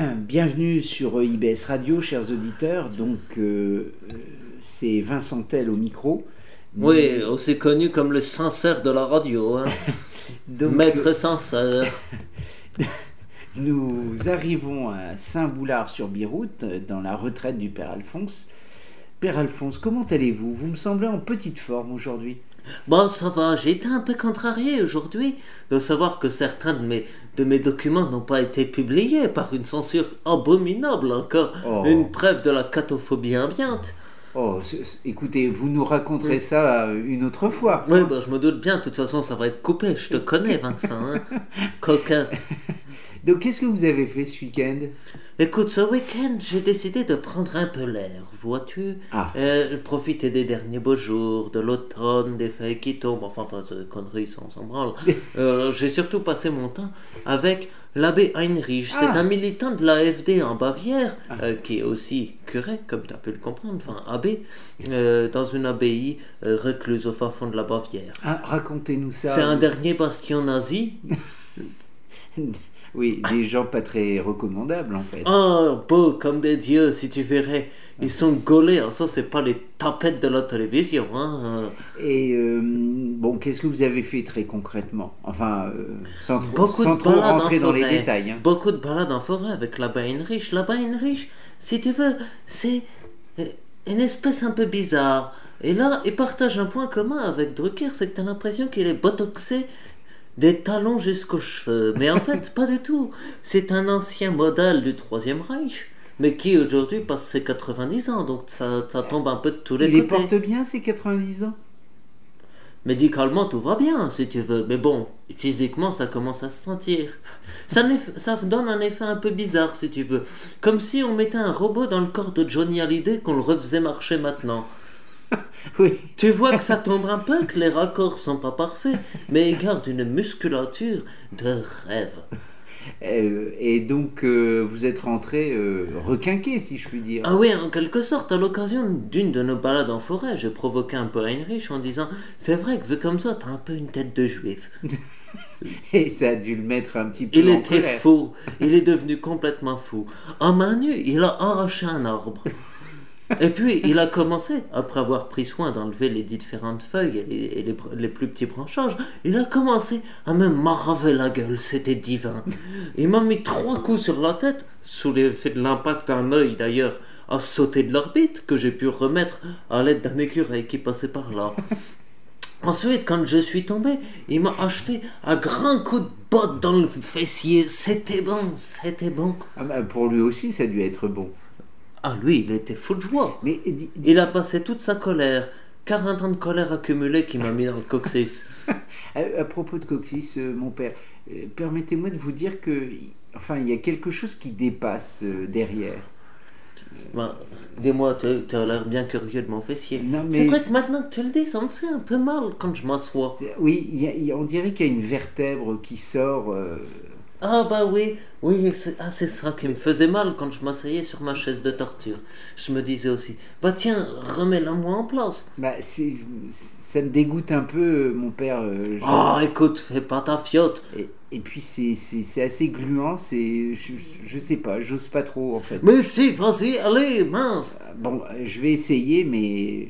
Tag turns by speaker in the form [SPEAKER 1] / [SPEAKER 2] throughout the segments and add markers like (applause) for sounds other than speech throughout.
[SPEAKER 1] (clears throat) bienvenue sur IBS Radio, chers auditeurs. Donc, euh, euh, c'est Vincent Tell au micro.
[SPEAKER 2] Oui, aussi connu comme le sincère de la radio. Hein. (laughs)
[SPEAKER 1] Donc,
[SPEAKER 2] Maître sincère. (laughs)
[SPEAKER 1] Nous arrivons à Saint-Boulard-sur-Biroute, dans la retraite du Père Alphonse. Père Alphonse, comment allez-vous? Vous me semblez en petite forme aujourd'hui?
[SPEAKER 2] Bon, ça va, j'ai été un peu contrarié aujourd'hui de savoir que certains de mes, de mes documents n'ont pas été publiés par une censure abominable encore.
[SPEAKER 1] Oh.
[SPEAKER 2] Une preuve de la catophobie ambiante.
[SPEAKER 1] Oh, écoutez, vous nous raconterez ça une autre fois.
[SPEAKER 2] Oui, bah, je me doute bien, de toute façon, ça va être coupé. Je te connais, Vincent. Hein. (laughs) Coquin.
[SPEAKER 1] Donc, qu'est-ce que vous avez fait ce week-end?
[SPEAKER 2] Écoute, ce week-end, j'ai décidé de prendre un peu l'air, vois-tu
[SPEAKER 1] Ah.
[SPEAKER 2] Euh, Profiter des derniers beaux jours, de l'automne, des feuilles qui tombent, enfin, enfin, conneries, ça, on s'en branle. (laughs) Euh, j'ai surtout passé mon temps avec l'abbé Heinrich.
[SPEAKER 1] Ah.
[SPEAKER 2] C'est un militant de l'AFD en Bavière, euh, qui est aussi curé, comme tu as pu le comprendre, enfin, abbé, dans une abbaye recluse au fin fond de la Bavière.
[SPEAKER 1] Ah, Racontez-nous ça.
[SPEAKER 2] C'est un dernier bastion nazi. (laughs)
[SPEAKER 1] Oui, des gens pas très recommandables en fait.
[SPEAKER 2] Oh, beau comme des dieux, si tu verrais. Ils sont gaulés, ça, c'est pas les tapettes de la télévision. Hein.
[SPEAKER 1] Et euh, bon, qu'est-ce que vous avez fait très concrètement? Enfin, euh, sans, trop-
[SPEAKER 2] Beaucoup
[SPEAKER 1] sans
[SPEAKER 2] de
[SPEAKER 1] trop
[SPEAKER 2] balades
[SPEAKER 1] rentrer
[SPEAKER 2] en
[SPEAKER 1] dans les détails. hein.
[SPEAKER 2] Beaucoup de balades en forêt avec l'abbé Heinrich. L'abbé Heinrich, si tu veux, c'est euh, une espèce un peu bizarre. Et là, il partage un point commun avec Drucker, c'est que tu as l'impression qu'il est botoxé des talons jusqu'aux cheveux. Mais en fait, pas du tout. C'est un ancien modèle du Troisième Reich, mais qui aujourd'hui passe ses 90 ans, donc ça, ça tombe un peu de tous les
[SPEAKER 1] Il les
[SPEAKER 2] côtés.
[SPEAKER 1] porte bien ces 90 ans?
[SPEAKER 2] Médicalement, tout va bien, si tu veux. Mais bon, physiquement, ça commence à se sentir. Ça, ça donne un effet un peu bizarre, si tu veux. Comme si on mettait un robot dans le corps de Johnny Hallyday qu'on le refaisait marcher maintenant. (laughs)
[SPEAKER 1] Oui.
[SPEAKER 2] Tu vois que ça tombe un peu, que les raccords sont pas parfaits, mais il garde une musculature de rêve.
[SPEAKER 1] Euh, et donc, euh, vous êtes rentré euh, requinqué, si je puis dire.
[SPEAKER 2] Ah oui, en quelque sorte, à l'occasion d'une de nos balades en forêt, j'ai provoqué un peu Heinrich en disant C'est vrai que vu comme ça, t'as un peu une tête de juif. (laughs)
[SPEAKER 1] Et ça a dû le mettre un petit peu
[SPEAKER 2] Il
[SPEAKER 1] en
[SPEAKER 2] était
[SPEAKER 1] colère.
[SPEAKER 2] fou, il est devenu complètement fou. En main nue, il a arraché un arbre. Et puis, il a commencé, après avoir pris soin d'enlever les différentes feuilles et, les, les plus petits branchages, il a commencé à me maraver la gueule, c'était divin. Il m'a mis trois coups sur la tête, sous l'effet de l'impact d'un œil d'ailleurs, à sauter de l'orbite, que j'ai pu remettre à l'aide d'un écureuil qui passait par là. Ensuite, quand je suis tombé, il m'a achevé à grands coups de botte dans le fessier. C'était bon, c'était bon.
[SPEAKER 1] Ah bah, pour lui aussi, ça a dû être bon.
[SPEAKER 2] Ah, lui, il était fou de joie.
[SPEAKER 1] Mais
[SPEAKER 2] Il a passé toute sa colère, 40 ans de colère accumulée qui m'a mis dans le coccyx.
[SPEAKER 1] à, (laughs) à propos de Coxis, euh, mon père, euh, permettez-moi de vous dire que, enfin, il y a quelque chose qui dépasse euh, derrière.
[SPEAKER 2] Ben, Dis-moi, tu as l'air bien curieux de mon fessier.
[SPEAKER 1] Non, mais-
[SPEAKER 2] C'est vrai que maintenant que tu le dis, ça me fait un peu mal quand je m'assois.
[SPEAKER 1] Oui, il y a- il y a- on dirait qu'il y a une vertèbre qui sort.
[SPEAKER 2] Ah bah oui, oui, c'est ah, c'est ça qui me faisait mal quand je m'asseyais sur ma chaise de torture. Je me disais aussi, bah tiens, remets-la moi en place.
[SPEAKER 1] bah, c'est, ça me dégoûte un peu, euh, mon père. euh, je-
[SPEAKER 2] Oh, écoute, fais pas ta fiotte.
[SPEAKER 1] et, et puis c'est, assez gluant, c'est, je, je sais pas, j'ose pas trop en fait.
[SPEAKER 2] Mais si, vas-y, allez, mince.
[SPEAKER 1] Bon, je vais essayer, mais.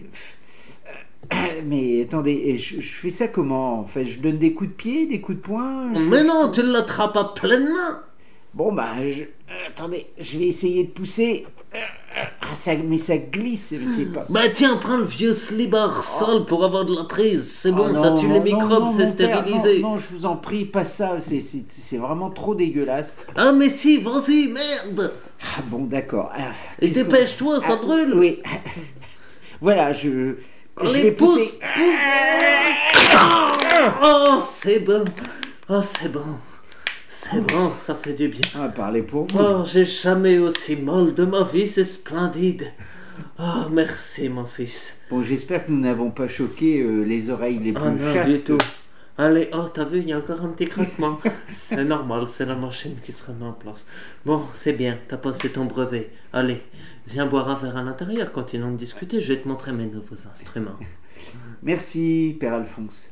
[SPEAKER 1] (coughs) Mais attendez, je, je fais ça comment En fait, je donne des coups de pied, des coups de poing je-
[SPEAKER 2] Mais non, tu l'attrapes à pleine main.
[SPEAKER 1] Bon, bah, je- euh, attendez, je vais essayer de pousser. Ah, ça, mais ça glisse, c'est pas.
[SPEAKER 2] Bah tiens, prends le vieux slibard sale pour avoir de la prise. C'est bon,
[SPEAKER 1] Oh
[SPEAKER 2] ça
[SPEAKER 1] non,
[SPEAKER 2] tue
[SPEAKER 1] non,
[SPEAKER 2] les microbes, c'est stérilisé.
[SPEAKER 1] Non, non, je vous en prie, pas ça, c'est- vraiment trop dégueulasse.
[SPEAKER 2] Ah mais si, vas-y, merde.
[SPEAKER 1] Ah bon, d'accord. Ah,
[SPEAKER 2] Et dépêche-toi, ça
[SPEAKER 1] Ah,
[SPEAKER 2] brûle.
[SPEAKER 1] Oui. (laughs) voilà, je. Pousser.
[SPEAKER 2] pousse. Oh, c'est bon. Oh, c'est bon. C'est bon, ça fait du bien.
[SPEAKER 1] Ah, parlez pour vous.
[SPEAKER 2] Oh, j'ai jamais aussi mal de ma vie, c'est splendide. Oh, merci, mon fils.
[SPEAKER 1] Bon, j'espère que nous n'avons pas choqué euh, les oreilles les plus
[SPEAKER 2] Ah non,
[SPEAKER 1] chastes.
[SPEAKER 2] du tout. Allez, oh, t'as vu, il y a encore un petit craquement. (laughs) c'est normal, c'est la machine qui se remet en place. Bon, c'est bien, t'as passé ton brevet. Allez, viens boire un verre à l'intérieur, continuons de discuter, je vais te montrer mes nouveaux instruments. (laughs)
[SPEAKER 1] Merci, Père Alphonse.